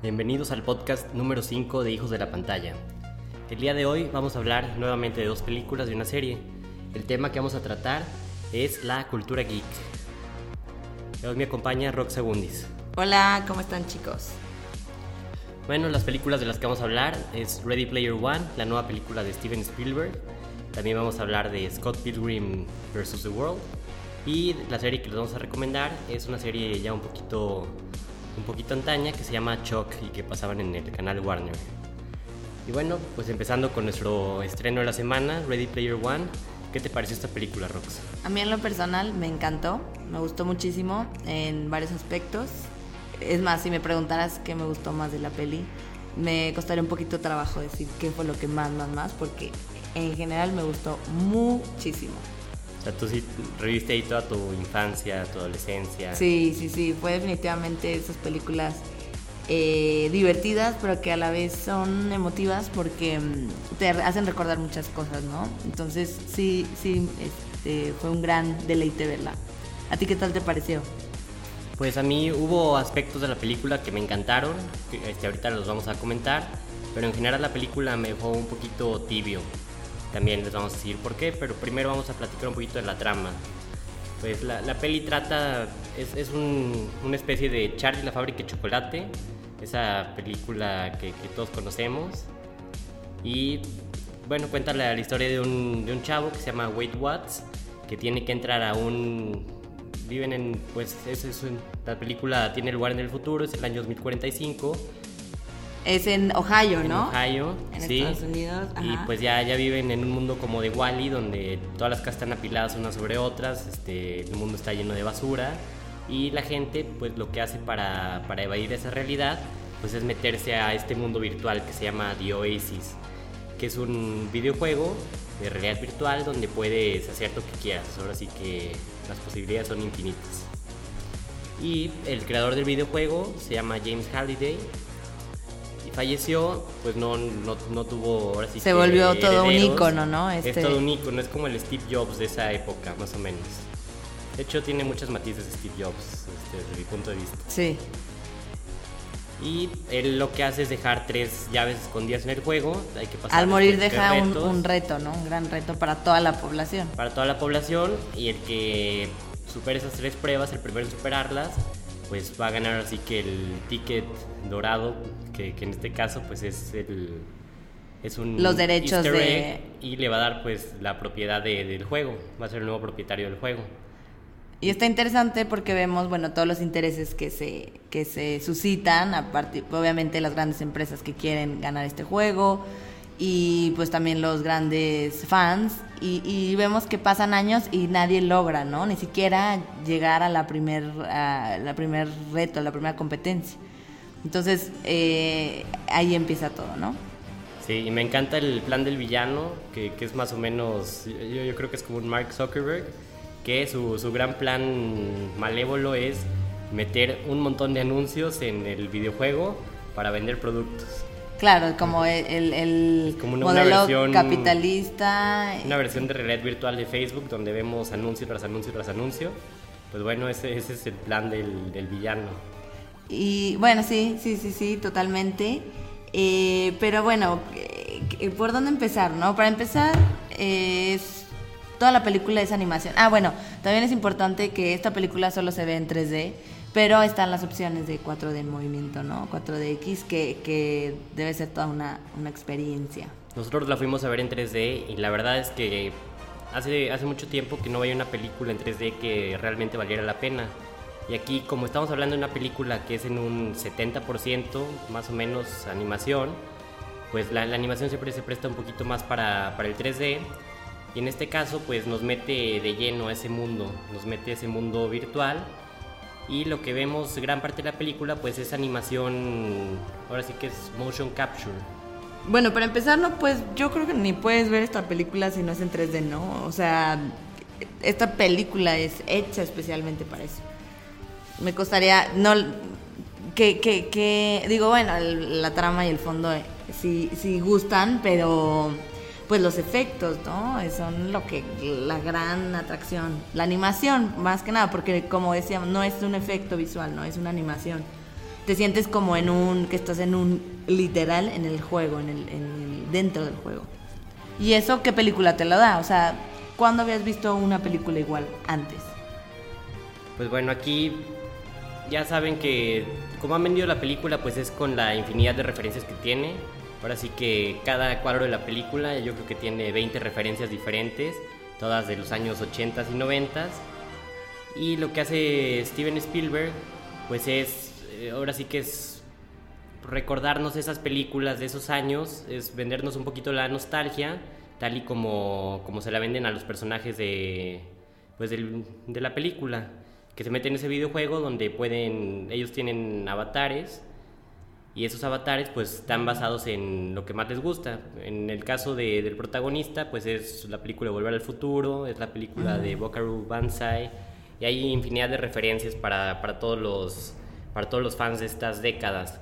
Bienvenidos al podcast número 5 de Hijos de la Pantalla. El día de hoy vamos a hablar nuevamente de dos películas y una serie. El tema que vamos a tratar es la cultura geek. Hoy me acompaña Rox Segundis. Hola, ¿cómo están chicos? Bueno, las películas de las que vamos a hablar es Ready Player One, la nueva película de Steven Spielberg. También vamos a hablar de Scott Pilgrim vs. The World. Y la serie que les vamos a recomendar es una serie ya un poquito un poquito antaña que se llama Chuck y que pasaban en el canal Warner. Y bueno, pues empezando con nuestro estreno de la semana, Ready Player One. ¿Qué te pareció esta película, Rox? A mí en lo personal me encantó, me gustó muchísimo en varios aspectos. Es más, si me preguntaras qué me gustó más de la peli, me costaría un poquito trabajo decir qué fue lo que más, más, más, porque en general me gustó muchísimo. Sea, tú sí reviste ahí toda tu infancia, tu adolescencia. Sí, sí, sí, fue definitivamente esas películas eh, divertidas, pero que a la vez son emotivas porque mm, te hacen recordar muchas cosas, ¿no? Entonces, sí, sí, este, fue un gran deleite verla. ¿A ti qué tal te pareció? Pues a mí hubo aspectos de la película que me encantaron, que este, ahorita los vamos a comentar, pero en general la película me dejó un poquito tibio. También les vamos a decir por qué, pero primero vamos a platicar un poquito de la trama. Pues la, la peli trata, es, es un, una especie de Charlie la fábrica de chocolate, esa película que, que todos conocemos. Y bueno, cuenta la, la historia de un, de un, chavo que se llama Wade Watts, que tiene que entrar a un... Viven en, pues, es, es un, la película tiene lugar en el futuro, es el año 2045 es en Ohio, en ¿no? Ohio, en sí. Estados Unidos. Ajá. Y pues ya, ya viven en un mundo como de Wally, donde todas las casas están apiladas unas sobre otras, este, el mundo está lleno de basura y la gente pues lo que hace para, para evadir esa realidad pues es meterse a este mundo virtual que se llama The Oasis, que es un videojuego de realidad virtual donde puedes hacer lo que quieras, ahora sí que las posibilidades son infinitas. Y el creador del videojuego se llama James Halliday falleció, pues no, no, no tuvo ahora sí Se que volvió todo un ícono, ¿no? Es Este- todo un ícono, es como el Steve Jobs de esa época, más o menos. De hecho, tiene muchos matices de Steve Jobs, este, desde mi punto de vista. Sí. Y él lo que hace es dejar tres llaves escondidas en el juego. Hay que pasar Al morir deja un reto, ¿no? Un gran reto para toda la población. para toda la población. Y el que supere esas tres pruebas, el primero en superarlas, pues va a ganar así que el ticket dorado, que, que en este caso pues es el es un Los derechos de- y le va a dar pues la propiedad de- del juego, va a ser el nuevo propietario del juego. Y está interesante porque vemos, bueno, todos los intereses que se, que se suscitan, a partir, obviamente las grandes empresas que quieren ganar este juego y pues también los grandes fans y, y vemos que pasan años y nadie logra, ¿no? Ni siquiera llegar a la primer, a la primer reto, a la primera competencia. Entonces eh, ahí empieza todo, ¿no? Sí, y me encanta el plan del villano, que, que es más o menos, yo, yo creo que es como un Mark Zuckerberg, que su, su gran plan malévolo es meter un montón de anuncios en el videojuego para vender productos. Claro, como el, el- el como una- una modelo versión- capitalista. Una versión de realidad virtual de Facebook donde vemos anuncio tras anuncio tras anuncio. Pues bueno, ese, ese es el plan del, del villano. Y bueno, sí, sí, sí, sí, totalmente. Eh, pero bueno, eh, eh, ¿por dónde empezar, no? Para empezar, eh, es, toda la película es animación. Ah, bueno, también es importante que esta película solo se ve en 3D, pero están las opciones de 4D en movimiento, ¿no? 4DX, que, que debe ser toda una, una experiencia. Nosotros la fuimos a ver en 3D y la verdad es que hace, hace mucho tiempo que no veía una película en 3D que realmente valiera la pena. Y aquí, como estamos hablando de una película que es en un 70% más o menos animación, pues la, la animación siempre se presta un poquito más para, para el 3D. Y en este caso, pues nos mete de lleno a ese mundo, nos mete a ese mundo virtual. Y lo que vemos gran parte de la película pues es animación, ahora sí que es motion capture. Bueno, para empezar, no pues yo creo que ni puedes ver esta película si no es en 3D, ¿no? O sea, esta película es hecha especialmente para eso. Me costaría, no, que, que, digo, bueno, la trama y el fondo eh, sí, sí gustan, pero pues los efectos, ¿no? Son lo que, la gran atracción. La animación, más que nada, porque como decíamos, no es un efecto visual, no es una animación. Te sientes como en un, que estás en un, literal, en el juego, en el, en dentro del juego. ¿Y eso qué película te lo da? O sea, ¿cuándo habías visto una película igual antes? Pues bueno, aquí ya saben que como han vendido la película, pues es con la infinidad de referencias que tiene. Ahora sí que cada cuadro de la película yo creo que tiene 20 referencias diferentes, todas de los años 80 y 90 Y lo que hace Steven Spielberg, pues es, eh, ahora sí que es recordarnos esas películas de esos años, es vendernos un poquito la nostalgia, tal y como, como se la venden a los personajes de, pues de la película que se meten en ese videojuego donde pueden, ellos tienen avatares y esos avatares pues están basados en lo que más les gusta. En el caso de, del protagonista pues es la película Volver al Futuro, es la película de Bokaru Banzai y hay infinidad de referencias para, para, todos los, para todos los fans de estas décadas.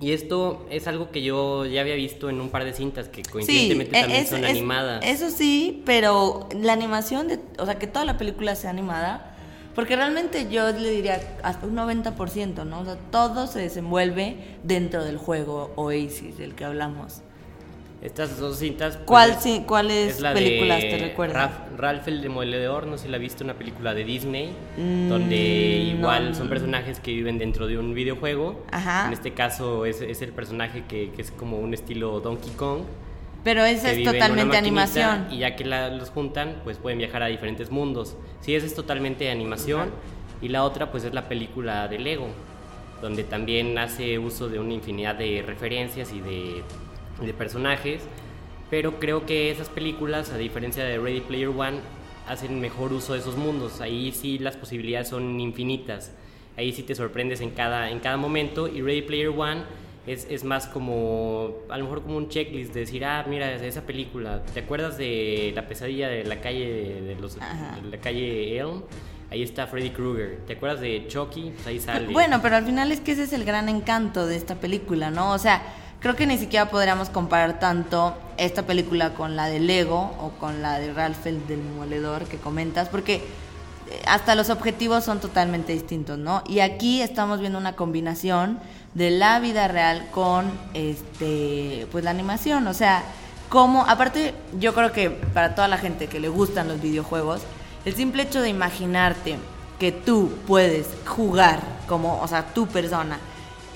Y esto es algo que yo ya había visto en un par de cintas que coincidentemente e también son animadas. Eso sí, pero la animación, de, o sea, que toda la película sea animada, porque realmente yo le diría hasta un 90%, ¿no? O sea, todo se desenvuelve dentro del juego Oasis del que hablamos. Estas dos cintas. Pues, ¿Cuál, sí, ¿Cuáles películas te recuerdas? Ralph, el Demoledor, no sé si la ha visto, una película de Disney, mm, donde igual son personajes que viven dentro de un videojuego. Ajá. En este caso es, es el personaje que, que, es como un estilo Donkey Kong. Pero esa es totalmente animación. Y ya que los juntan, pues pueden viajar a diferentes mundos. Sí, esa es totalmente animación. Y la otra, pues es la película de Lego, donde también hace uso de una infinidad de referencias y de, de personajes. Pero creo que esas películas, a diferencia de Ready Player One, hacen mejor uso de esos mundos. Ahí sí las posibilidades son infinitas. Ahí sí te sorprendes en cada, en cada momento. Y Ready Player One es, es, más como, a lo mejor como un checklist de decir, ah, mira, esa película, ¿te acuerdas de la pesadilla de la calle, de, los, la calle Elm? Ahí está Freddy Krueger. ¿Te acuerdas de Chucky? Pues ahí sale. Bueno, pero al final es que ese es el gran encanto de esta película, ¿no? O sea, creo que ni siquiera podríamos comparar tanto esta película con la de Lego o con la de Ralph el del Moledor que comentas, porque eh, hasta los objetivos son totalmente distintos, ¿no? Y aquí estamos viendo una combinación de la vida real con este pues la animación, o sea, como aparte yo creo que para toda la gente que le gustan los videojuegos, el simple hecho de imaginarte que tú puedes jugar como, o sea, tu persona,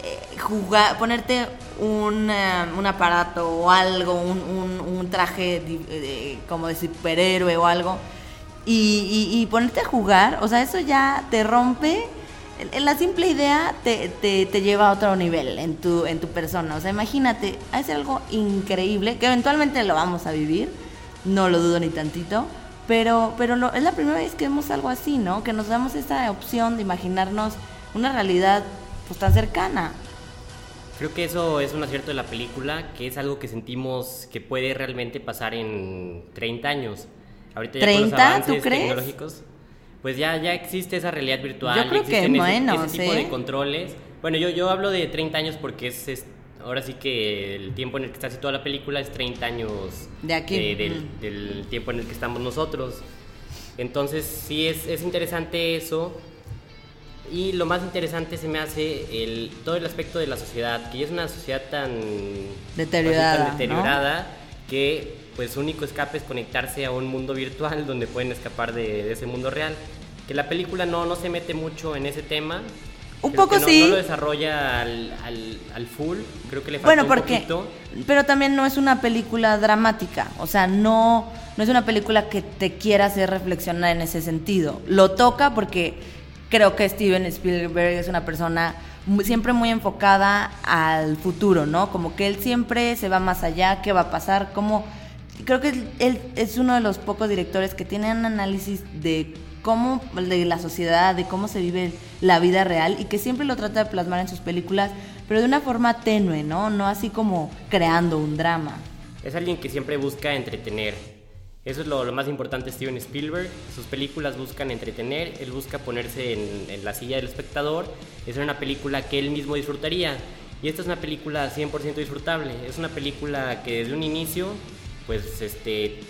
eh, jugar, ponerte un, eh, un, aparato o algo, un, un, traje como de superhéroe o algo, y, y, y ponerte a jugar, o sea, eso ya te rompe la simple idea te, te, lleva a otro nivel en tu, en tu persona. O sea, imagínate, es algo increíble que eventualmente lo vamos a vivir, no lo dudo ni tantito, pero, pero es la primera vez que vemos algo así, ¿no? Que nos damos esa opción de imaginarnos una realidad pues tan cercana. Creo que eso es un acierto de la película, que es algo que sentimos que puede realmente pasar en 30 años. Ahorita ya ¿30? Con los avances tecnológicos pues ya, ya existe esa realidad virtual. Yo creo que bueno, ese, tipo de controles. Bueno, yo, yo hablo de 30 años porque es, ahora sí que el tiempo en el que está toda la película es 30 años de aquí. del, tiempo en el que estamos nosotros. Entonces sí es, es interesante eso. Y lo más interesante se me hace el, todo el aspecto de la sociedad, que ya es una sociedad tan deteriorada, tan deteriorada que pues su único escape es conectarse a un mundo virtual donde pueden escapar de, ese mundo real. Que la película no, no se mete mucho en ese tema. Un poco sí. No lo desarrolla al, al, full, creo que le falta bueno, porque, Pero también no es una película dramática, o sea, no, no es una película que te quiera hacer reflexionar en ese sentido. Lo toca porque creo que Steven Spielberg es una persona siempre muy enfocada al futuro, ¿no? Como que él siempre se va más allá, qué va a pasar, cómo creo que él es uno de los pocos directores que tiene un análisis de cómo, de la sociedad, de cómo se vive la vida real y que siempre lo trata de plasmar en sus películas, pero de una forma tenue, ¿no? No así como creando un drama. Es alguien que siempre busca entretener. Eso es lo, más importante de Steven Spielberg. Sus películas buscan entretener, él busca ponerse en, en la silla del espectador. Es una película que él mismo disfrutaría. Y esta es una película 100% disfrutable. Es una película que desde un inicio, pues este,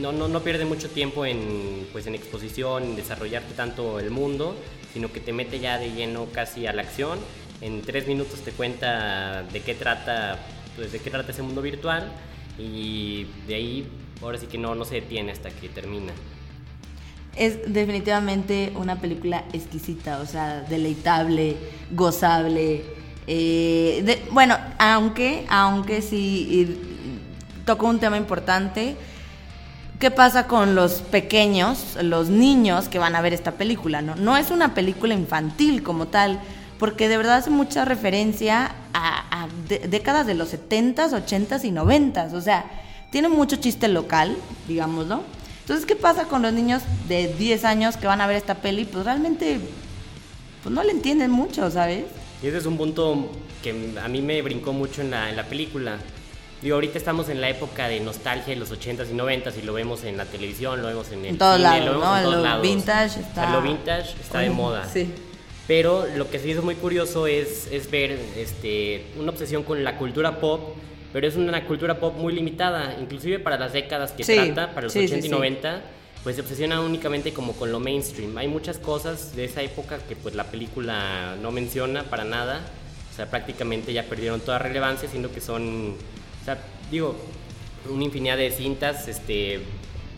no, no, no pierde mucho tiempo en, pues, en exposición, en desarrollarte tanto el mundo, sino que te mete ya de lleno casi a la acción. En tres minutos te cuenta de qué trata, pues, de qué trata ese mundo virtual y de ahí ahora sí que no, no se detiene hasta que termina. Es definitivamente una película exquisita, o sea, deleitable, gozable. Eh, bueno, aunque, aunque sí tocó un tema importante, ¿qué pasa con los pequeños, los niños que van a ver esta película? No, no es una película infantil como tal, porque de verdad hace mucha referencia a, décadas de los 70s, 80s y 90s. O sea, tiene mucho chiste local, digámoslo. Entonces, ¿qué pasa con los niños de 10 años que van a ver esta peli? Pues realmente pues no le entienden mucho, ¿sabes? Y ese es un punto que a mí me brincó mucho en en la película. Digo, ahorita estamos en la época de nostalgia de los 80s y 90s y lo vemos en la televisión, lo vemos en el en todos cine, lados, lo vemos ¿no? en todos lo lados. vintage está... lo vintage está de moda. Sí. Pero lo que se hizo muy curioso es, es ver este, una obsesión con la cultura pop, pero es una cultura pop muy limitada, inclusive para las décadas que Sí, trata, para los sí, 80 sí, y sí. 90, pues se obsesiona únicamente como con lo mainstream. Hay muchas cosas de esa época que pues la película no menciona para nada, o sea, prácticamente ya perdieron toda relevancia, siendo que son, o sea, digo, una infinidad de cintas, este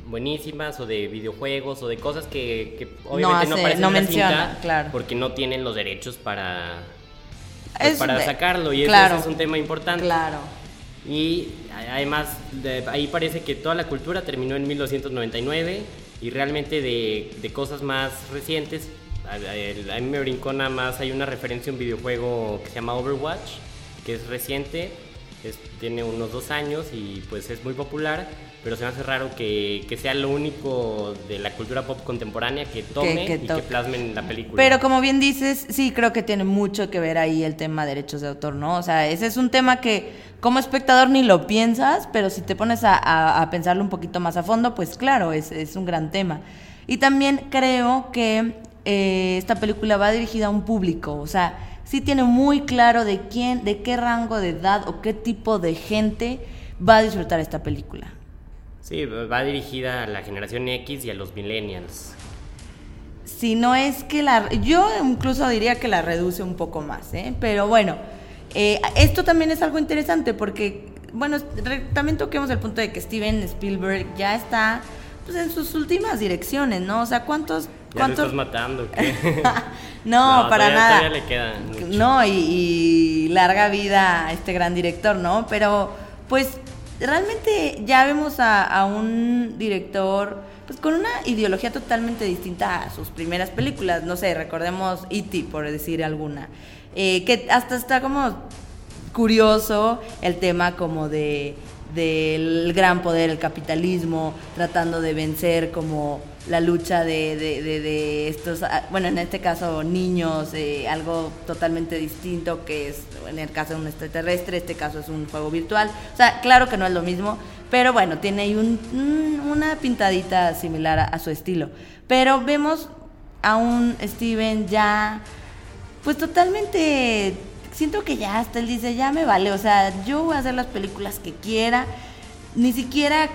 buenísimas o de videojuegos o de cosas que, que obviamente no, hace- aparecen no en la menciona, cinta claro. porque no tienen los derechos para pues, Es para sacarlo y eso- claro, eso es un tema importante Claro. y además de- ahí parece que toda la cultura terminó en 1999 y realmente de, de cosas más recientes a, a- a mí me brincó nada más hay una referencia a un videojuego que se llama Overwatch que es reciente es- tiene unos dos años y pues es muy popular pero se me hace raro que, que sea lo único de la cultura pop contemporánea que tome que y que plasmen la película Pero como bien dices, sí, creo que tiene mucho que ver ahí el tema de derechos de autor, ¿no? O sea, ese es un tema que como espectador ni lo piensas, pero si te pones a, a- a pensarlo un poquito más a fondo, pues claro, es, es un gran tema. Y también creo que eh, esta película va dirigida a un público, o sea, sí tiene muy claro de quién, de qué rango de edad o qué tipo de gente va a disfrutar esta película. Sí, va dirigida a la generación X y a los millennials. Si no es que la... Yo incluso diría que la reduce un poco más, ¿eh? Pero bueno, eh, esto también es algo interesante porque, bueno, re- también toquemos el punto de que Steven Spielberg ya está pues, en sus últimas direcciones, ¿no? O sea, ¿cuántos... Ya cuántos... estás matando. ¿qué? no, para todavía- nada. Todavía le queda mucho. No, y, y larga vida a este gran director, ¿no? Pero, pues, realmente ya vemos a, a un director pues con una ideología totalmente distinta a sus primeras películas. No sé, recordemos E.T., por decir alguna. Eh, que hasta está como curioso el tema como de del gran poder, el capitalismo, tratando de vencer como la lucha de, de- de- estos, ah, bueno, en este caso niños, eh, algo totalmente distinto que es, en el caso de un extraterrestre, este caso es un juego virtual. O sea, claro que no es lo mismo, pero bueno, tiene ahí un- una pintadita similar a, a su estilo. Pero vemos a un Steven ya pues totalmente siento que ya hasta él dice, ya me vale, o sea, yo voy a hacer las películas que quiera, ni siquiera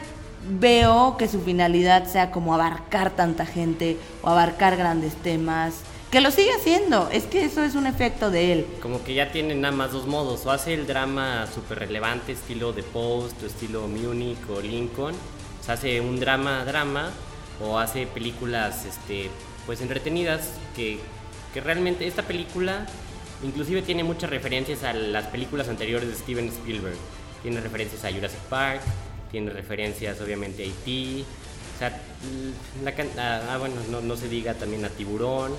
veo que su finalidad sea como abarcar tanta gente o abarcar grandes temas, que lo sigue haciendo, es que eso es un efecto de él. Como que ya tienen nada más dos modos. O hace el drama súper relevante, estilo The Post, o estilo Munich o Lincoln. O sea, hace un drama, drama. O hace películas, este, pues entretenidas. Que, que realmente esta película, inclusive tiene muchas referencias a las películas anteriores de Steven Spielberg. Tiene referencias a Jurassic Park. Tiene referencias, obviamente, a E.T. O sea, la ah, ah, bueno, no, no se diga también a Tiburón.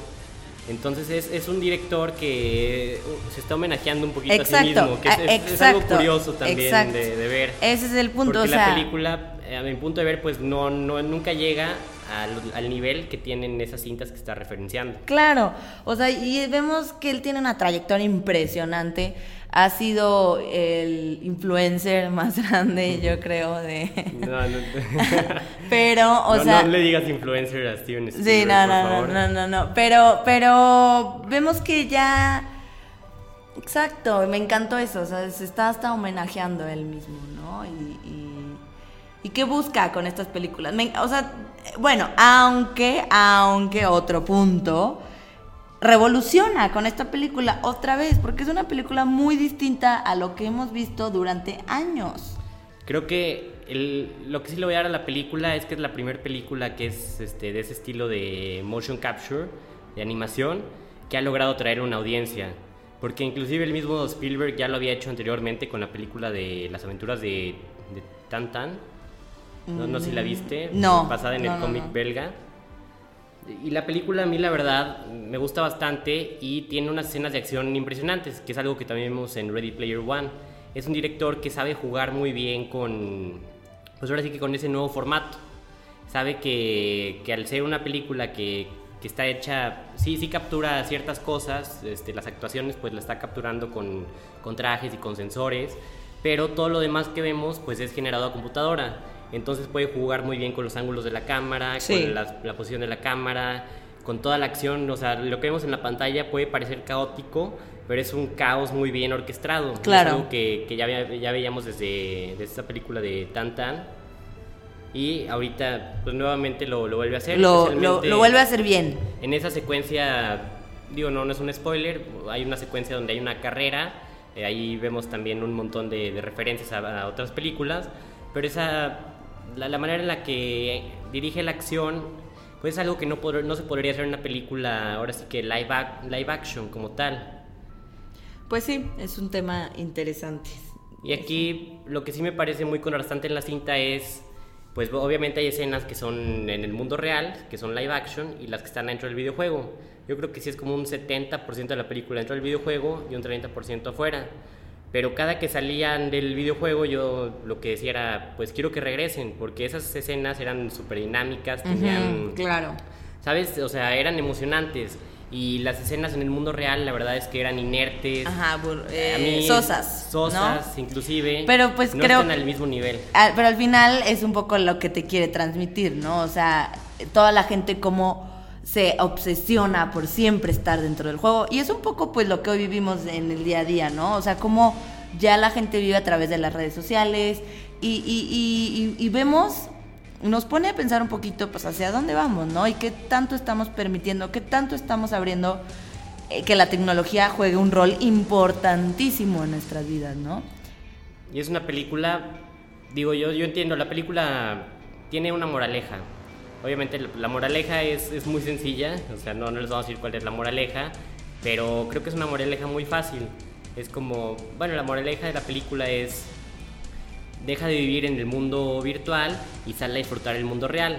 Entonces es, es un director que uh, se está homenajeando un poquito a sí Exacto, mismo, que es, algo exacto, curioso también exacto. de, de ver. Ese es el punto, Porque o sea- la película a mi punto de ver, pues no, no nunca llega al, al, nivel que tienen esas cintas que está referenciando. Claro, o sea, y vemos que él tiene una trayectoria impresionante. Ha sido el influencer más grande, yo creo, de... No, no. pero, o sea... No le digas influencer a Steven Spielberg, Sí, no, no, no, no, no, pero, pero vemos que ya... Exacto, me encantó eso, o sea, se está hasta homenajeando él mismo, ¿no? Y, y, qué busca con estas películas. o sea, bueno, aunque, aunque otro punto, revoluciona con esta película otra vez, porque es una película muy distinta a lo que hemos visto durante años. Creo que lo que sí le voy a dar a la película es que es la primera película que es este, de ese estilo de motion capture, de animación, que ha logrado traer una audiencia. Porque inclusive el mismo Spielberg ya lo había hecho anteriormente con la película de las aventuras de, de Tan Tan. No, no sé si la viste. No. Basada en el cómic belga. Y la película a mí la verdad me gusta bastante y tiene unas escenas de acción impresionantes, que es algo que también vemos en Ready Player One. Es un director que sabe jugar muy bien con, pues ahora sí que con ese nuevo formato. Sabe que, que al ser una película que, que está hecha, sí, sí captura ciertas cosas, este, las actuaciones pues la está capturando con, con, trajes y con sensores, pero todo lo demás que vemos pues es generado a computadora. Entonces puede jugar muy bien con los ángulos de la cámara, con la, la, posición de la cámara, con toda la acción, o sea, lo que vemos en la pantalla puede parecer caótico, pero es un caos muy bien orquestado. Claro. Es algo que, que ya, ya veíamos desde, desde esta película de Tan Tan y ahorita pues nuevamente lo, lo vuelve a hacer. Lo, lo, vuelve a hacer bien. En esa secuencia, digo, no, no es un spoiler, hay una secuencia donde hay una carrera, eh, ahí vemos también un montón de, de referencias a, otras películas, pero esa, la, la, manera en la que dirige la acción, pues es algo que no, no se podría hacer en una película, ahora sí que live, live action como tal. Pues sí, es un tema interesante. Y aquí lo que sí me parece muy contrastante en la cinta es pues obviamente hay escenas que son en el mundo real, que son live action, y las que están dentro del videojuego. Yo creo que sí es como un 70% de la película dentro del videojuego y un 30% afuera. Pero cada que salían del videojuego yo lo que decía era, pues quiero que regresen, porque esas escenas eran súper dinámicas, tenían... claro. ¿Sabes? O sea, eran emocionantes y las escenas en el mundo real la verdad es que eran inertes Ajá, eh, sosas sosas inclusive pero pues no creo están al mismo nivel pero al final es un poco lo que te quiere transmitir no o sea toda la gente como se obsesiona por siempre estar dentro del juego y es un poco pues lo que hoy vivimos en el día a día no o sea como ya la gente vive a través de las redes sociales y, y vemos nos pone a pensar un poquito pues hacia dónde vamos, ¿no? Y qué tanto estamos permitiendo, qué tanto estamos abriendo eh, que la tecnología juegue un rol importantísimo en nuestras vidas, ¿no? Y es una película, digo yo, yo entiendo, la película tiene una moraleja. Obviamente la moraleja es, es muy sencilla, o sea, no, no les vamos a decir cuál es la moraleja, pero creo que es una moraleja muy fácil. Es como, bueno, la moraleja de la película es deja de vivir en el mundo virtual y sale a disfrutar el mundo real.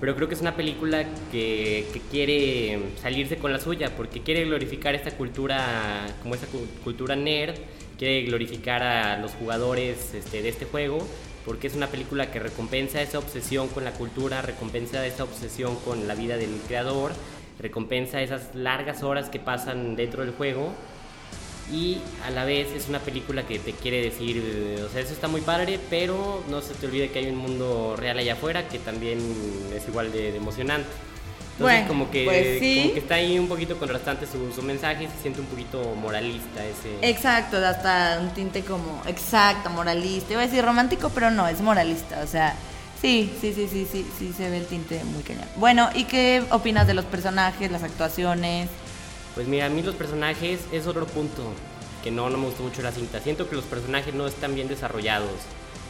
Pero creo que es una película que, que, quiere salirse con la suya, porque quiere glorificar esta cultura, como esta cultura nerd, quiere glorificar a los jugadores este, de este juego, porque es una película que recompensa esa obsesión con la cultura, recompensa esa obsesión con la vida del creador, recompensa esas largas horas que pasan dentro del juego y a la vez es una película que te quiere decir, o sea, eso está muy padre, pero no se te olvide que hay un mundo real allá afuera que también es igual de, emocionante. Entonces como, que, pues como que está ahí un poquito contrastante su, su mensaje, se siente un poquito moralista ese. Exacto, hasta un tinte como, exacto, moralista. Iba a decir romántico, pero no, es moralista, o sea... Sí, sí, sí, sí, sí, sí, se ve el tinte muy cañón. Bueno, ¿y qué opinas de los personajes, las actuaciones? Pues mira, a mí los personajes es otro punto que no, no me gustó mucho la cinta. Siento que los personajes no están bien desarrollados.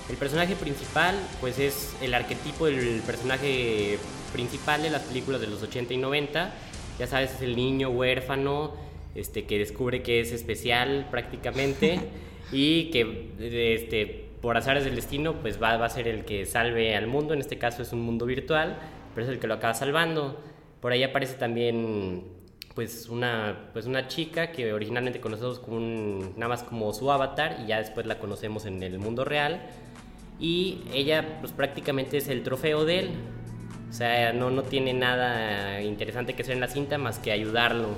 El personaje principal, pues es el arquetipo del personaje principal de las películas de los 80 y 90. Ya sabes, es el niño huérfano este, que descubre que es especial prácticamente y que este, por azares del destino pues va, va a ser el que salve al mundo. En este caso es un mundo virtual, pero es el que lo acaba salvando. Por ahí aparece también pues una, pues una chica que originalmente conocemos como nada más como su avatar y ya después la conocemos en el mundo real. Y ella pues prácticamente es el trofeo de él. O sea, no, no tiene nada interesante que hacer en la cinta más que ayudarlo,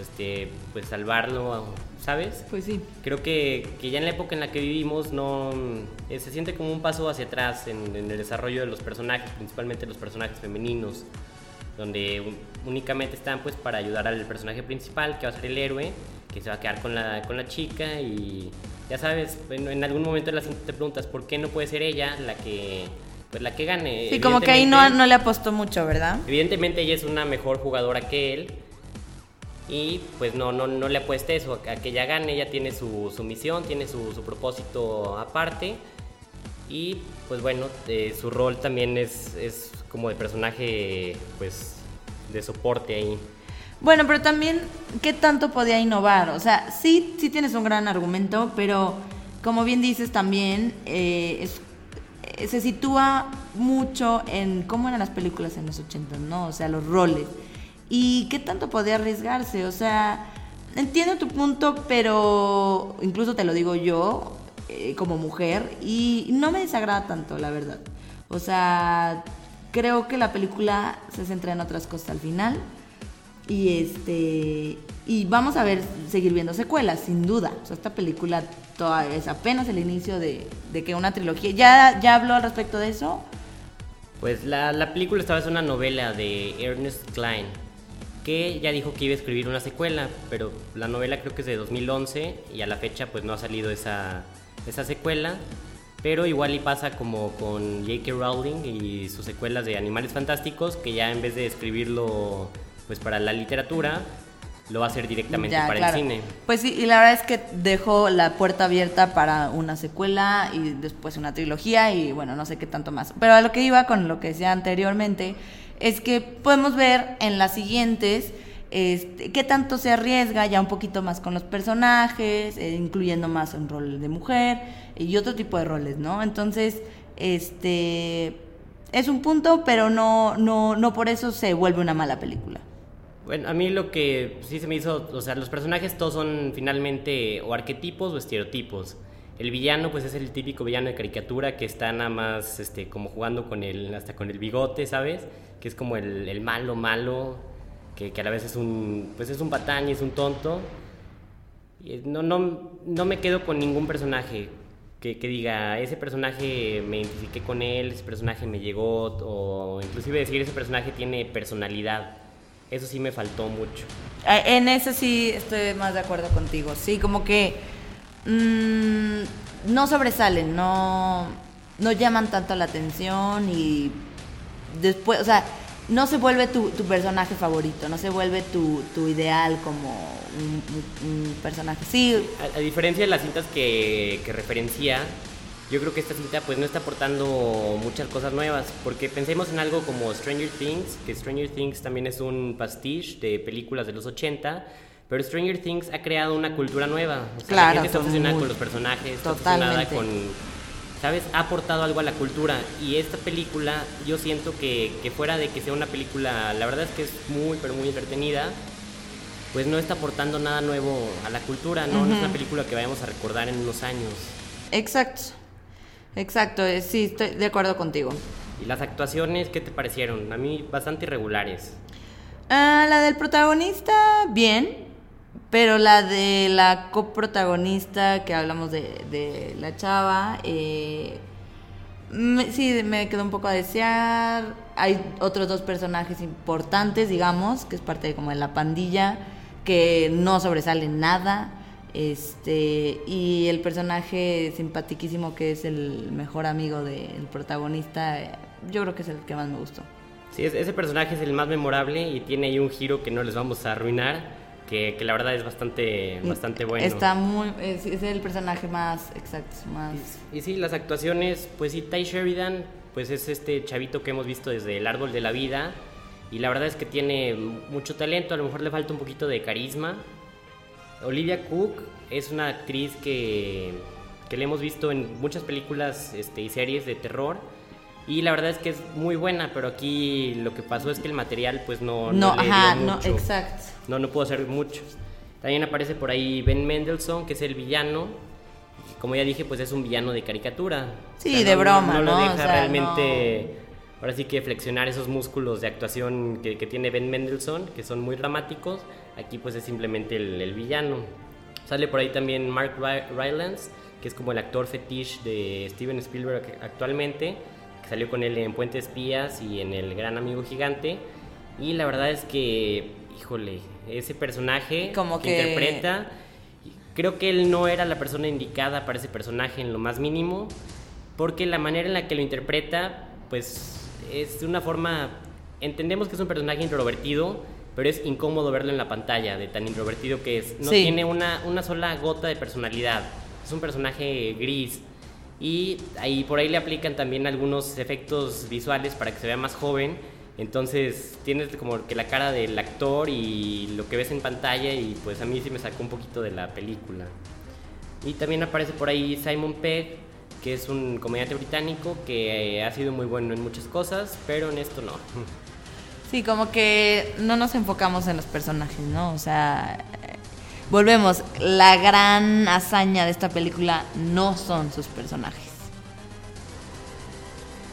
este, pues salvarlo, ¿sabes? Pues sí. Creo que, que ya en la época en la que vivimos no eh, se siente como un paso hacia atrás en, en el desarrollo de los personajes, principalmente los personajes femeninos donde únicamente están pues para ayudar al personaje principal, que va a ser el héroe, que se va a quedar con la, con la chica y ya sabes, en, en algún momento de la cinta te preguntas por qué no puede ser ella la que pues la que gane. Sí, como que ahí no, no le apostó mucho, ¿verdad? Evidentemente ella es una mejor jugadora que él y pues no, no, no le apueste eso, a que ella gane, ella tiene su, su misión, tiene su, su propósito aparte y pues bueno, eh, su rol también es, es como de personaje pues de soporte ahí. Bueno, pero también, ¿qué tanto podía innovar? O sea, sí, sí tienes un gran argumento, pero como bien dices también, eh, eh, se sitúa mucho en cómo eran las películas en los 80, ¿no? O sea, los roles. ¿Y qué tanto podía arriesgarse? O sea, entiendo tu punto, pero incluso te lo digo yo, eh, como mujer, y no me desagrada tanto, la verdad. O sea, creo que la película se centra en otras cosas al final. Y este y vamos a ver seguir viendo secuelas, sin duda. Esta película toda, es apenas el inicio de, de que una trilogía. ¿Ya, ¿Ya habló al respecto de eso? Pues la, la película estaba es una novela de Ernest Klein, que ya dijo que iba a escribir una secuela, pero la novela creo que es de 2011 y a la fecha pues no ha salido esa, esa secuela. Pero igual y pasa como con J.K. Rowling y sus secuelas de Animales Fantásticos, que ya en vez de escribirlo pues para la literatura, lo va a hacer directamente Ya, para claro. el cine. Pues sí, y la verdad es que dejó la puerta abierta para una secuela y después una trilogía y bueno, no sé qué tanto más. Pero a lo que iba con lo que decía anteriormente es que podemos ver en las siguientes este, qué tanto se arriesga ya un poquito más con los personajes, eh, incluyendo más un rol de mujer y otro tipo de roles, ¿no? Entonces, este es un punto, pero no, no, no por eso se vuelve una mala película. Bueno, a mí lo que sí se me hizo, o sea, los personajes todos son finalmente o arquetipos o estereotipos. El villano, pues es el típico villano de caricatura que está nada más, este, como jugando con el, hasta con el bigote, ¿sabes? Que es como el, malo, malo, que, a la vez es un, pues es un patán y es un tonto. Y No, no, no me quedo con ningún personaje que, que diga, ese personaje me identifiqué con él, ese personaje me llegó, o inclusive decir, ese personaje tiene personalidad. Eso sí me faltó mucho. Ah, En eso sí estoy más de acuerdo contigo. Sí, como que mm, no sobresalen, no, no llaman tanto la atención y después, o sea, no se vuelve tu, tu personaje favorito, no se vuelve tu, tu ideal como un, un- un personaje. Sí, A, a diferencia de las cintas que, que referencia, yo creo que esta cinta pues no está aportando muchas cosas nuevas, porque pensemos en algo como Stranger Things, que Stranger Things también es un pastiche de películas de los 80, pero Stranger Things ha creado una cultura nueva. O sea, Claro, la gente está obsesionada muy- con los personajes, está obsesionada Totalmente. con... ¿Sabes? Ha aportado algo a la cultura y esta película yo siento que, que fuera de que sea una película, la verdad es que es muy pero muy entretenida, pues no está aportando nada nuevo a la cultura, ¿no? No es una película que vayamos a recordar en unos años. exacto. Exacto, eh, sí, estoy de acuerdo contigo. ¿Y las actuaciones qué te parecieron? A mí bastante irregulares. Ah, la del protagonista, bien. Pero la de la coprotagonista, que hablamos de, de la chava, eh, me- sí, me quedó un poco a desear. Hay otros dos personajes importantes, digamos, que es parte de, como de la pandilla, que no sobresalen nada. Este, y el personaje simpatiquísimo que es el mejor amigo del protagonista, eh, yo creo que es el que más me gustó. Sí, es- ese personaje es el más memorable y tiene ahí un giro que no les vamos a arruinar, que, que la verdad es bastante, bastante bueno. Está muy. Es, es el personaje más exacto, más. Y sí, las actuaciones, pues sí, Ty Sheridan, pues es este chavito que hemos visto desde el árbol de la vida. Y la verdad es que tiene mucho talento, a lo mejor le falta un poquito de carisma. Olivia Cook es una actriz que, que le hemos visto en muchas películas este, y series de terror. Y la verdad es que es muy buena, pero aquí lo que pasó es que el material pues no, No, no le ajá, dio no, mucho. exacto. No, no puedo hacer mucho. También aparece por ahí Ben Mendelssohn, que es el villano. como ya dije, pues es un villano de caricatura. Sí, de broma, no, ¿no? lo O deja sea, realmente, ahora sí que flexionar esos músculos de actuación que, que tiene Ben Mendelssohn, que son muy dramáticos. Aquí pues es simplemente el, el villano. Sale por ahí también Mark Ry- Rylance, que es como el actor fetiche de Steven Spielberg actualmente, que salió con él en Puente Espías y en El Gran Amigo Gigante. Y la verdad es que, híjole, ese personaje Como que, que- interpreta, creo que él no era la persona indicada para ese personaje en lo más mínimo, porque la manera en la que lo interpreta, pues es de una forma, entendemos que es un personaje introvertido, pero es incómodo verlo en la pantalla, de tan introvertido que es. No Sí. tiene una, una sola gota de personalidad, es un personaje gris. Y ahí por ahí le aplican también algunos efectos visuales para que se vea más joven. Entonces tienes como que la cara del actor y lo que ves en pantalla y pues a mí sí me sacó un poquito de la película. Y también aparece por ahí Simon Pegg, que es un comediante británico que eh, ha sido muy bueno en muchas cosas, pero en esto no. Sí, como que no nos enfocamos en los personajes, ¿no? O sea, volvemos, la gran hazaña de esta película no son sus personajes.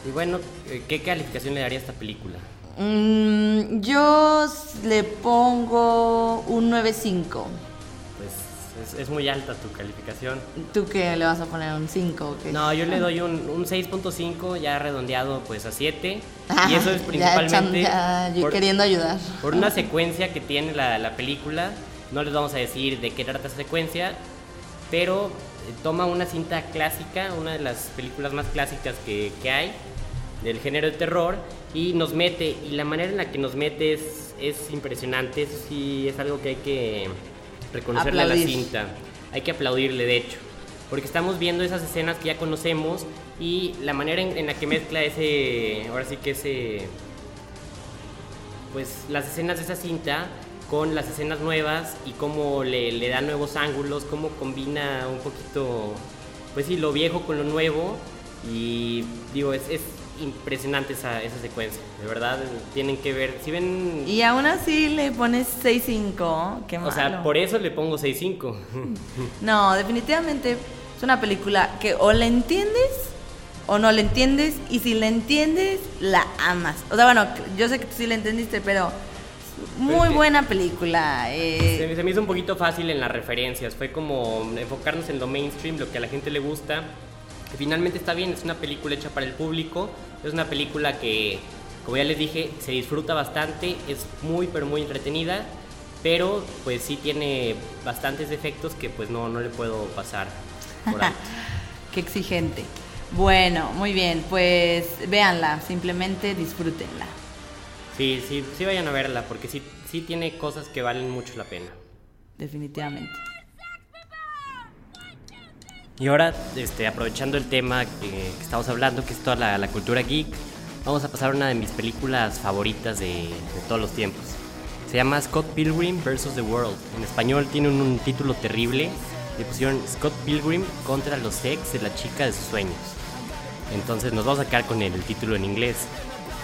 Y bueno, eh, ¿qué calificación le daría a esta película? Mm, yo le pongo un 9.5. Es, es muy alta tu calificación. ¿Tú qué le vas a poner un 5 o qué? No, yo le doy un, un 6.5 ya redondeado pues a 7. Ah, Y eso es ya principalmente echan- ya, yo por, queriendo ayudar. por una secuencia que tiene la, la película. No les vamos a decir de qué trata esa secuencia, pero eh, toma una cinta clásica, una de las películas más clásicas que, que hay del género de terror y nos mete y la manera en la que nos mete es, es impresionante, eso sí es algo que hay que reconocerle a la cinta, hay que aplaudirle de hecho, porque estamos viendo esas escenas que ya conocemos y la manera en, en la que mezcla ese, ahora sí que ese, pues las escenas de esa cinta con las escenas nuevas y cómo le, le da nuevos ángulos, cómo combina un poquito, pues sí, lo viejo con lo nuevo y digo, es, es impresionante esa, esa secuencia, de verdad, tienen que ver, si ven, Y aún así le pones 6.5, qué malo. o sea, por eso le pongo 6.5. No, definitivamente es una película que o la entiendes o no la entiendes y si la entiendes la amas. O sea, bueno, yo sé que tú sí la entendiste, pero muy Pues buena película. eh, Se, se me hizo un poquito fácil en las referencias, fue como enfocarnos en lo mainstream, lo que a la gente le gusta. Que finalmente está bien, es una película hecha para el público, es una película que, como ya les dije, se disfruta bastante, es muy pero muy entretenida, pero pues sí tiene bastantes defectos que pues no, no le puedo pasar por alto. Qué exigente. Bueno, muy bien, pues véanla, simplemente disfrútenla. Sí, sí, sí vayan a verla, porque sí, sí tiene cosas que valen mucho la pena. Definitivamente. Y ahora, este, aprovechando el tema que, estamos hablando, que es toda la, cultura geek, vamos a pasar a una de mis películas favoritas de, todos los tiempos. Se llama Scott Pilgrim vs. The World. En español tiene un, un título terrible. Le pusieron Scott Pilgrim contra los ex de la chica de sus sueños. Entonces nos vamos a quedar con el, el título en inglés.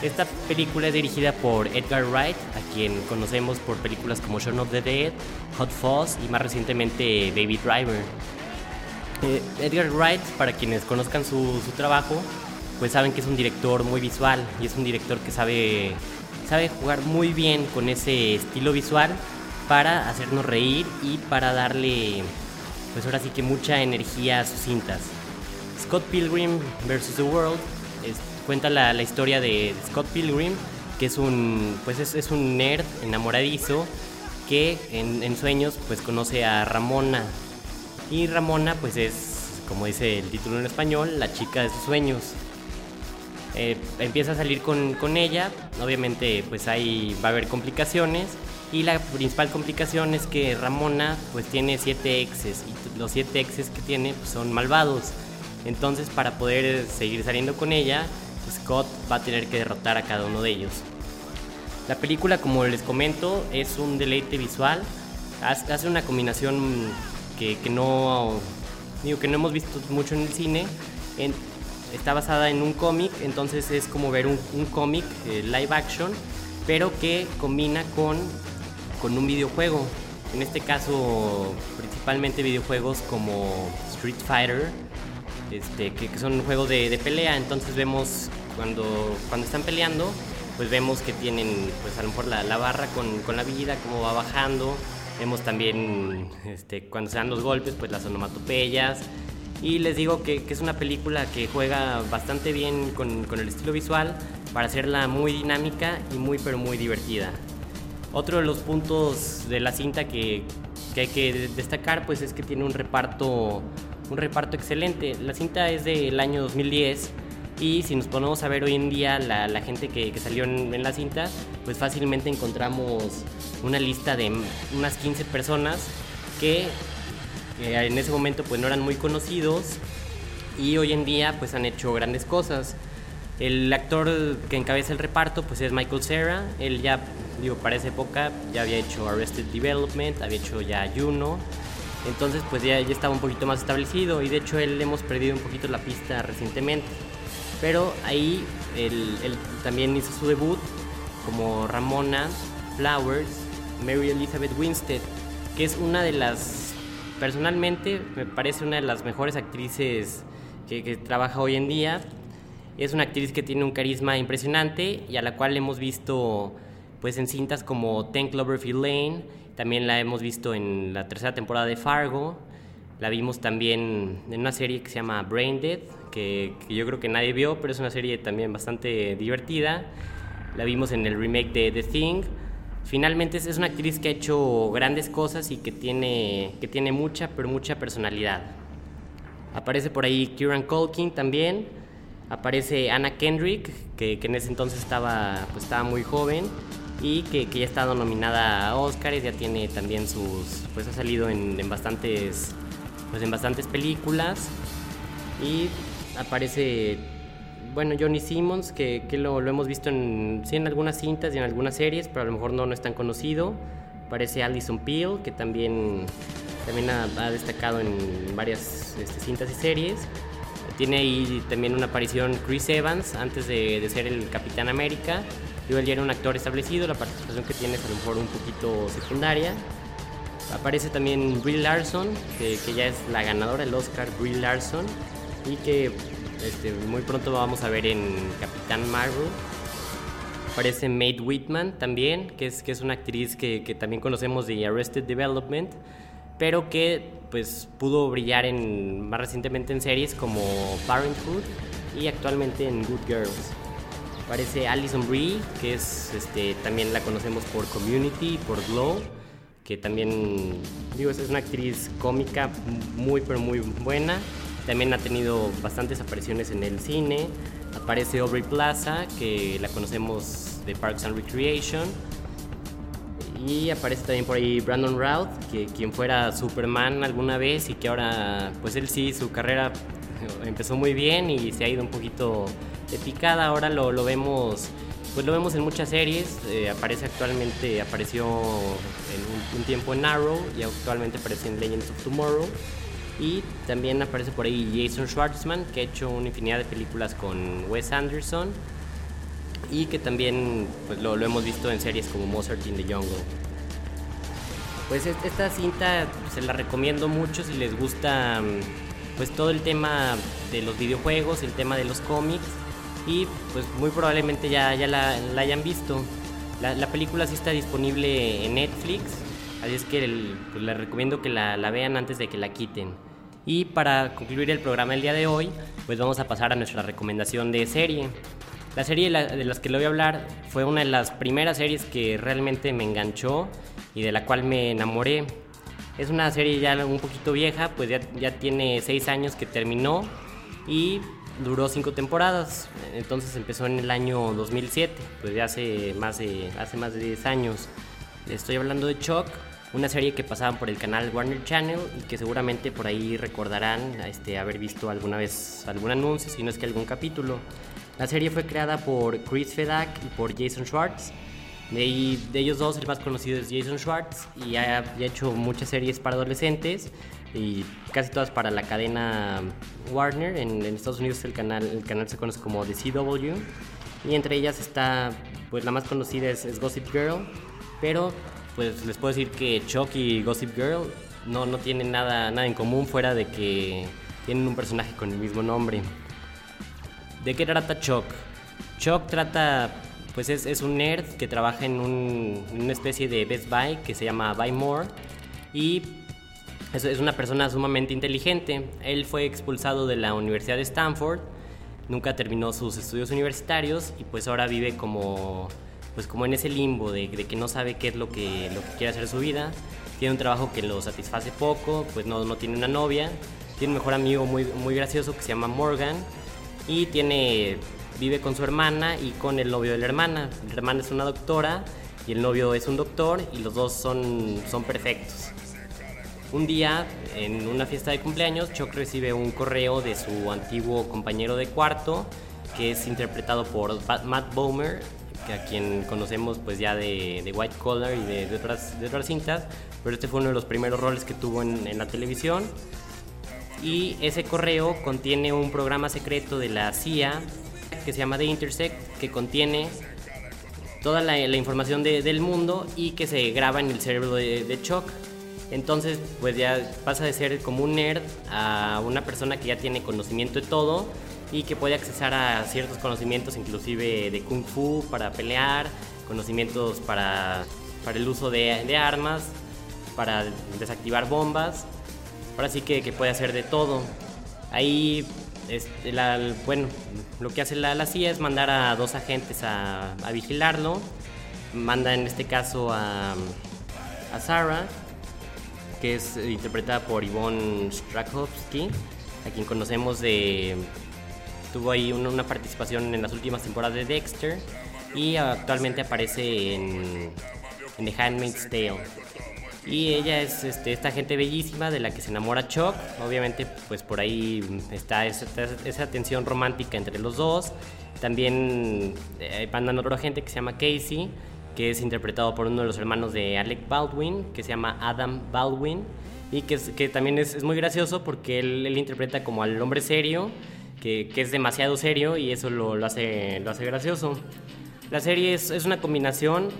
Esta película es dirigida por Edgar Wright, a quien conocemos por películas como Shaun of the Dead, Hot Fuzz y más recientemente Baby Driver. Eh, Edgar Wright, para quienes conozcan su, su trabajo, pues saben que es un director muy visual y es un director que sabe, sabe jugar muy bien con ese estilo visual para hacernos reír y para darle, pues ahora sí que mucha energía a sus cintas. Scott Pilgrim vs. The World cuenta la, la historia de Scott Pilgrim, que es un, pues es, es un nerd enamoradizo que en, en sueños pues conoce a Ramona, y Ramona, pues es, como dice el título en español, la chica de sus sueños. Eh, empieza a salir con, con ella, obviamente pues ahí va a haber complicaciones y la principal complicación es que Ramona pues tiene siete exes y los siete exes que tiene pues, son malvados. Entonces para poder seguir saliendo con ella, Scott va a tener que derrotar a cada uno de ellos. La película, como les comento, es un deleite visual. Hace una combinación que, que no, digo, que no hemos visto mucho en el cine. En- está basada en un cómic, entonces es como ver un, cómic eh, live action, pero que combina con, con un videojuego. En este caso, principalmente videojuegos como Street Fighter, este, que, son juegos de, de, pelea. Entonces vemos cuando, cuando están peleando, pues vemos que tienen, pues a lo mejor la, la barra con, con, la vida, cómo va bajando. Vemos también este, cuando se dan los golpes, pues las onomatopeyas. Y les digo que, es una película que juega bastante bien con, con el estilo visual para hacerla muy dinámica y muy pero muy divertida. Otro de los puntos de la cinta que, que hay que destacar pues es que tiene un reparto, un reparto excelente. La cinta es del año 2010 y si nos ponemos a ver hoy en día la, la gente que, que salió en, en, la cinta, pues fácilmente encontramos una lista de unas 15 personas que, en ese momento pues no eran muy conocidos y hoy en día pues han hecho grandes cosas. El actor que encabeza el reparto pues es Michael Cera. Él ya, digo, para esa época ya había hecho Arrested Development, había hecho ya Juno. Entonces pues ya, ya estaba un poquito más establecido y de hecho él hemos perdido un poquito la pista recientemente. Pero ahí él, él también hizo su debut como Ramona Flowers, Mary Elizabeth Winstead, que es una de las, personalmente me parece una de las mejores actrices que, que trabaja hoy en día. Es una actriz que tiene un carisma impresionante y a la cual hemos visto pues en cintas como Ten Cloverfield Lane, también la hemos visto en la tercera temporada de Fargo, la vimos también en una serie que se llama Brain Dead, que, yo creo que nadie vio, pero es una serie también bastante divertida. La vimos en el remake de The Thing. Finalmente es una actriz que ha hecho grandes cosas y que tiene, que tiene mucha, pero mucha personalidad. Aparece por ahí Kieran Culkin también aparece Anna Kendrick, que, que en ese entonces estaba, pues, estaba muy joven y que, que, ya ha estado nominada a Oscars, ya tiene también sus, pues ha salido en, en bastantes, pues en bastantes películas y aparece, bueno, Johnny Simmons, que, que lo, lo, hemos visto en, sí, en algunas cintas y en algunas series, pero a lo mejor no, no es tan conocido. Aparece Alison Peel, que también, también ha, ha destacado en varias este, cintas y series. Tiene ahí también una aparición Chris Evans antes de, de ser el Capitán América. Digo, él ya era un actor establecido, la participación que tiene es a lo mejor un poquito secundaria. Aparece también Brie Larson, que, que ya es la ganadora del Oscar, Brie Larson, y que este, muy pronto vamos a ver en Capitán Marvel. Aparece Maid Whitman también, que es, que es una actriz que, que también conocemos de Arrested Development, pero que pues pudo brillar en, más recientemente en series como Parenthood y actualmente en Good Girls. Aparece Alison Brie, que es este, también la conocemos por Community, por Glow, que también digo es una actriz cómica muy pero muy buena. También ha tenido bastantes apariciones en el cine. Aparece Aubrey Plaza, que la conocemos de Parks and Recreation y aparece también por ahí Brandon Routh, que quien fuera Superman alguna vez y que ahora, pues él sí, su carrera empezó muy bien y se ha ido un poquito de picada. Ahora lo, lo vemos, pues lo vemos en muchas series. Eh, aparece actualmente, apareció en un, tiempo en Arrow y actualmente aparece en Legends of Tomorrow. Y también aparece por ahí Jason Schwartzman, que ha hecho una infinidad de películas con Wes Anderson y que también pues, lo, lo, hemos visto en series como Mozart in the Jungle. Pues esta cinta se la recomiendo mucho si les gusta pues todo el tema de los videojuegos, el tema de los cómics y pues muy probablemente ya, ya la, la hayan visto. La, la, película sí está disponible en Netflix, así es que el, pues les recomiendo que la, la vean antes de que la quiten. Y para concluir el programa el día de hoy, pues vamos a pasar a nuestra recomendación de serie. La serie de, la, de las que le voy a hablar fue una de las primeras series que realmente me enganchó y de la cual me enamoré. Es una serie ya un poquito vieja, pues ya, ya tiene seis años que terminó y duró cinco temporadas. Entonces empezó en el año 2007, pues ya hace más de, hace más de 10 años. Estoy hablando de Chuck, una serie que pasaba por el canal Warner Channel y que seguramente por ahí recordarán este, haber visto alguna vez algún anuncio, si no es que algún capítulo. La serie fue creada por Chris Fedak y por Jason Schwartz. De, de ellos dos, el más conocido es Jason Schwartz y ha, ha, hecho muchas series para adolescentes y casi todas para la cadena Warner. En, en, Estados Unidos el canal, el canal se conoce como The CW y entre ellas está, pues la más conocida es, Gossip Girl, pero pues les puedo decir que Chuck y Gossip Girl no, no tienen nada, nada en común fuera de que tienen un personaje con el mismo nombre. ¿De qué trata Chuck? Chuck trata, pues es, es un nerd que trabaja en, un, una especie de Best Buy que se llama Buy More y es, una persona sumamente inteligente. Él fue expulsado de la Universidad de Stanford, nunca terminó sus estudios universitarios y pues ahora vive como, pues como en ese limbo de, de que no sabe qué es lo que, lo que quiere hacer su vida. Tiene un trabajo que lo satisface poco, pues no, no tiene una novia. Tiene un mejor amigo muy, muy gracioso que se llama Morgan y tiene vive con su hermana y con el novio de la hermana. La hermana es una doctora y el novio es un doctor y los dos son, son perfectos. Un día, en una fiesta de cumpleaños, Chuck recibe un correo de su antiguo compañero de cuarto, que es interpretado por Matt Bomer, a quien conocemos pues ya de, White Collar y de, otras, cintas, pero este fue uno de los primeros roles que tuvo en, la televisión. Y ese correo contiene un programa secreto de la CIA que se llama The Intersect, que contiene toda la, información de, del mundo y que se graba en el cerebro de Chuck. Entonces, pues ya pasa de ser como un nerd a una persona que ya tiene conocimiento de todo y que puede accesar a ciertos conocimientos, inclusive de kung fu para pelear, conocimientos para, para el uso de, armas, para desactivar bombas. Ahora sí que, puede hacer de todo. Ahí este, bueno, lo que hace la, la, CIA es mandar a dos agentes a, a, vigilarlo. Manda en este caso a, a Sarah, que es interpretada por Yvonne Strakovsky, a quien conocemos de... Tuvo ahí una, participación en las últimas temporadas de Dexter y actualmente aparece en, en The Handmaid's Tale. Y ella es este, esta gente bellísima de la que se enamora Chuck. Obviamente, pues por ahí está esa, esa tensión romántica entre los dos. También eh, mandan otro agente que se llama Casey, que es interpretado por uno de los hermanos de Alec Baldwin, que se llama Adam Baldwin. Y que, es, que también es, es, muy gracioso porque él, él, interpreta como al hombre serio, que, que es demasiado serio y eso lo, lo, hace, lo hace gracioso. La serie es, es una combinación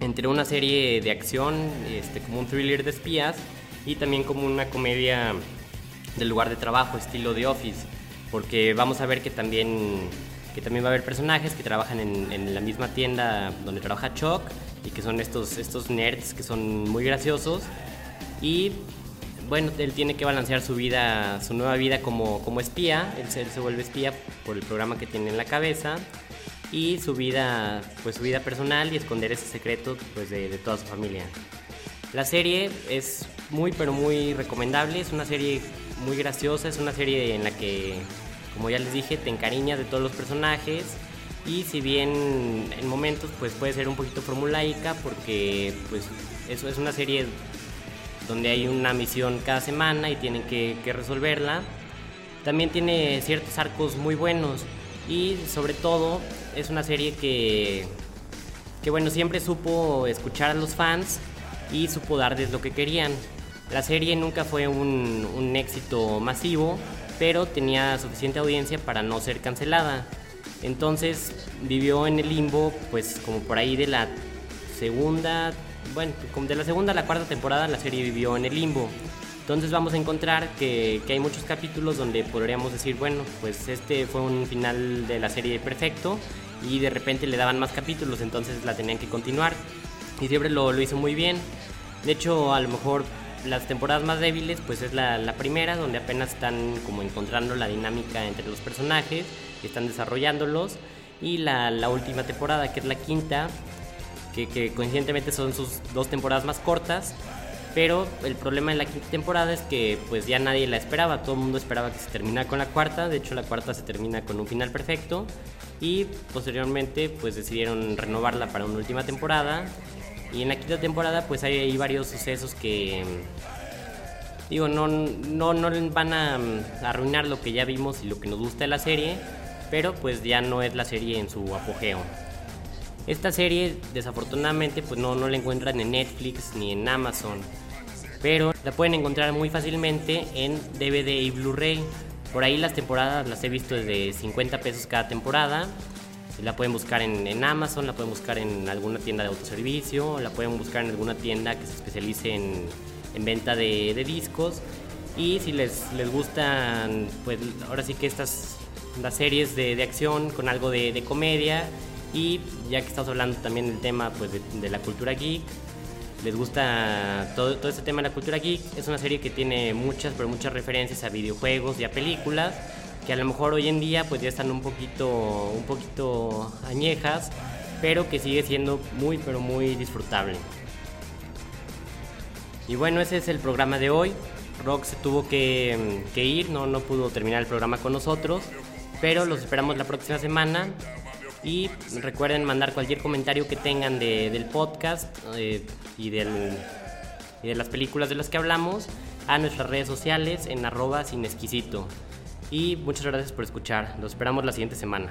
entre una serie de acción, este, como un thriller de espías, y también como una comedia del lugar de trabajo, estilo The Office, porque vamos a ver que también, que también va a haber personajes que trabajan en, en la misma tienda donde trabaja Chuck y que son estos, estos nerds que son muy graciosos. Y bueno, él tiene que balancear su vida, su nueva vida como, como espía, él se, él se vuelve espía por el programa que tiene en la cabeza y su vida, pues su vida personal y esconder ese secreto pues de, de, toda su familia. La serie es muy pero muy recomendable, es una serie muy graciosa, es una serie en la que, como ya les dije, te encariñas de todos los personajes y si bien en momentos pues puede ser un poquito formulaica porque pues eso es una serie donde hay una misión cada semana y tienen que, resolverla, también tiene ciertos arcos muy buenos y sobre todo es una serie que, que bueno, siempre supo escuchar a los fans y supo darles lo que querían. La serie nunca fue un éxito masivo, pero tenía suficiente audiencia para no ser cancelada. Entonces vivió en el limbo, pues como por ahí de la segunda, bueno, de la segunda a la cuarta temporada la serie vivió en el limbo. Entonces vamos a encontrar que, que, hay muchos capítulos donde podríamos decir, bueno, pues este fue un final de la serie perfecto y de repente le daban más capítulos, entonces la tenían que continuar. Y siempre lo, lo hizo muy bien. De hecho, a lo mejor las temporadas más débiles pues es la, la, primera donde apenas están como encontrando la dinámica entre los personajes están desarrollándolos y la, la última temporada que es la quinta que, que, coincidentemente son sus dos temporadas más cortas pero el problema en la quinta temporada es que pues ya nadie la esperaba todo el mundo esperaba que se terminara con la cuarta de hecho la cuarta se termina con un final perfecto y posteriormente pues decidieron renovarla para una última temporada y en la quinta temporada pues hay, varios sucesos que digo no, no, no van a, a, arruinar lo que ya vimos y lo que nos gusta de la serie pero pues ya no es la serie en su apogeo esta serie desafortunadamente pues no, no la encuentran en Netflix ni en Amazon pero la pueden encontrar muy fácilmente en DVD y Blu-ray por ahí las temporadas las he visto desde 50 pesos cada temporada. La pueden buscar en, Amazon, la pueden buscar en alguna tienda de autoservicio, la pueden buscar en alguna tienda que se especialice en, venta de, discos. Y si les, les gustan, pues ahora sí que estas las series de, acción con algo de, comedia. Y ya que estamos hablando también del tema pues, de, la cultura geek, les gusta todo, todo este tema de la cultura geek, es una serie que tiene muchas, pero muchas referencias a videojuegos y a películas que a lo mejor hoy en día pues ya están un poquito, un poquito añejas, pero que sigue siendo muy, pero muy disfrutable. Y bueno, ese es el programa de hoy. Rock se tuvo que, ir, no, no pudo terminar el programa con nosotros, pero los esperamos la próxima semana. Y recuerden mandar cualquier comentario que tengan del podcast eh, y, del, y de las películas de las que hablamos a nuestras redes sociales en arroba sin exquisito. Y muchas gracias por escuchar. Los esperamos la siguiente semana.